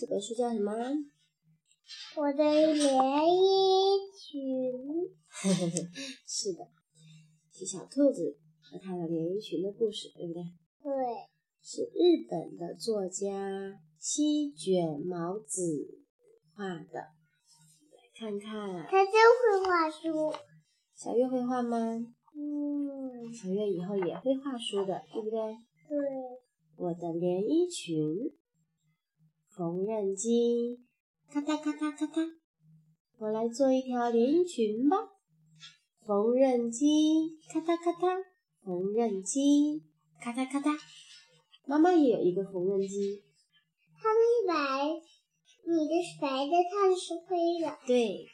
这本书叫什么？我的连衣裙。是的，是小兔子和它的连衣裙的故事，对不对？对，是日本的作家七卷毛子画的。来看看，他真会画书。小月会画吗？嗯，小月以后也会画书的，对不对？对。我的连衣裙，缝纫机，咔嗒咔嗒咔嗒，我来做一条连衣裙吧。缝纫机，咔嗒咔嗒，缝纫机，咔嗒咔嗒。妈妈也有一个缝纫机。它是白，你的是白的，它的是灰的。对。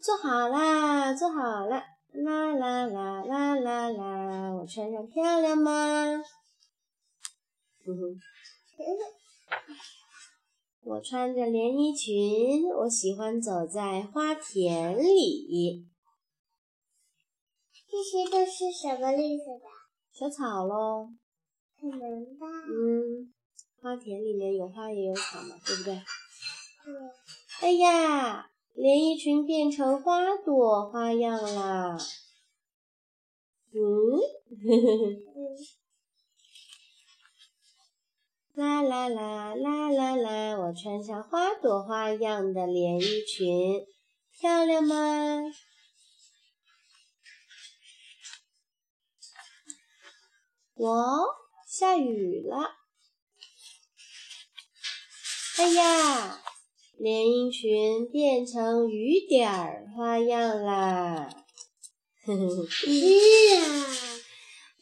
做好啦，做好啦，啦啦啦啦啦啦，我穿上漂亮吗？哼哼，我穿着连衣裙，我喜欢走在花田里。这些都是什么绿色的？小草喽。可能吧。嗯，花田里面有花也有草嘛，对不对？对。哎呀，连衣裙变成花朵花样啦。嗯。啦啦啦啦啦啦！我穿上花朵花样的连衣裙，漂亮吗？我下雨了。哎呀，连衣裙变成雨点儿花样啦！呵呵呵。是。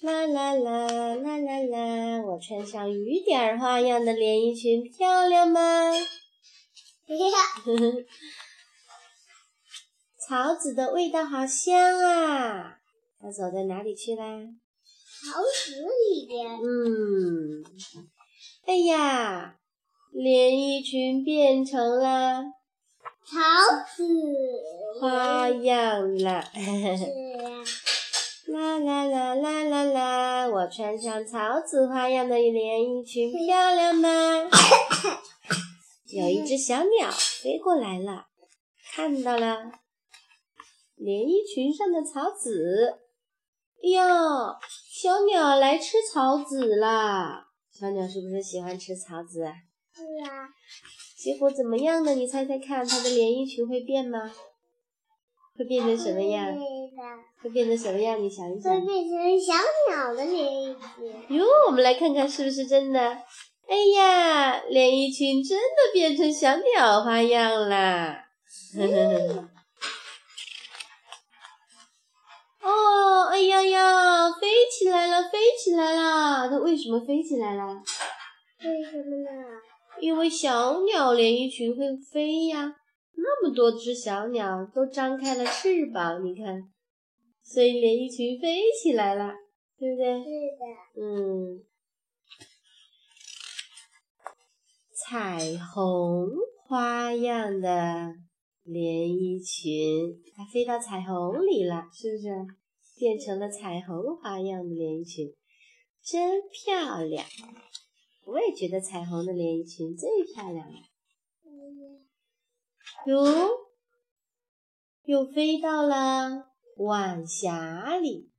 啦啦啦啦啦啦！我穿上雨点儿花样的连衣裙，漂亮吗？草籽的味道好香啊！它走到哪里去啦？草籽里边。嗯。哎呀，连衣裙变成了草籽花样了。啦啦啦啦啦啦！我穿上草籽花样的连衣裙，漂亮吗？有一只小鸟飞过来了，看到了连衣裙上的草籽。哎呦，小鸟来吃草籽啦！小鸟是不是喜欢吃草籽啊？是啊。结果怎么样呢？你猜猜看，它的连衣裙会变吗？会变成什么样？会变成什么样？你想一想。会变成小鸟的连衣裙。哟，我们来看看是不是真的。哎呀，连衣裙真的变成小鸟花样啦！呵呵呵。哦，哎呀呀，飞起来了，飞起来了！它为什么飞起来了？为什么呢？因为小鸟连衣裙会飞呀。那么多只小鸟都张开了翅膀，你看，所以连衣裙飞起来了，对不对？是的。嗯，彩虹花样的连衣裙，它飞到彩虹里了，是不是？变成了彩虹花样的连衣裙，真漂亮！我也觉得彩虹的连衣裙最漂亮了。哟，又飞到了晚霞里，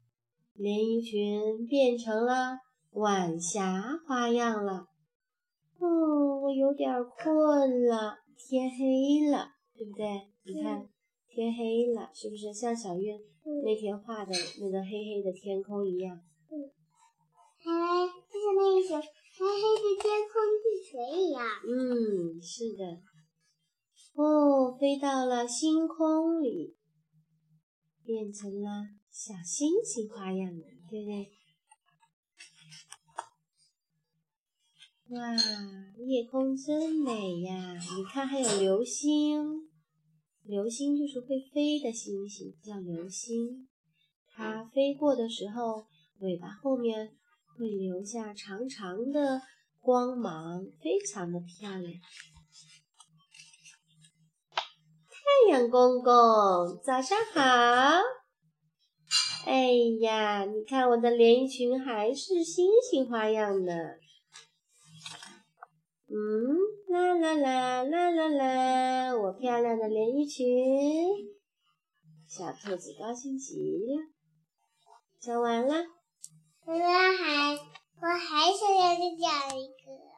连衣裙变成了晚霞花样了。哦，我有点困了，天黑了，对不对？你看，天黑了，是不是像小月那天画的那个黑黑的天空一样？嗯，哎就像那一首黑黑的天空碧水一样。嗯，是的。哦，飞到了星空里，变成了小星星花样的，对不对？哇，夜空真美呀！你看，还有流星，流星就是会飞的星星，叫流星。它飞过的时候，尾巴后面会留下长长的光芒，非常的漂亮。太阳公公早上好。哎呀你看我的连衣裙还是星星花样呢。嗯啦啦啦啦啦啦我漂亮的连衣裙。小兔子高兴极了。讲完了。妈妈还我还想要再讲一个。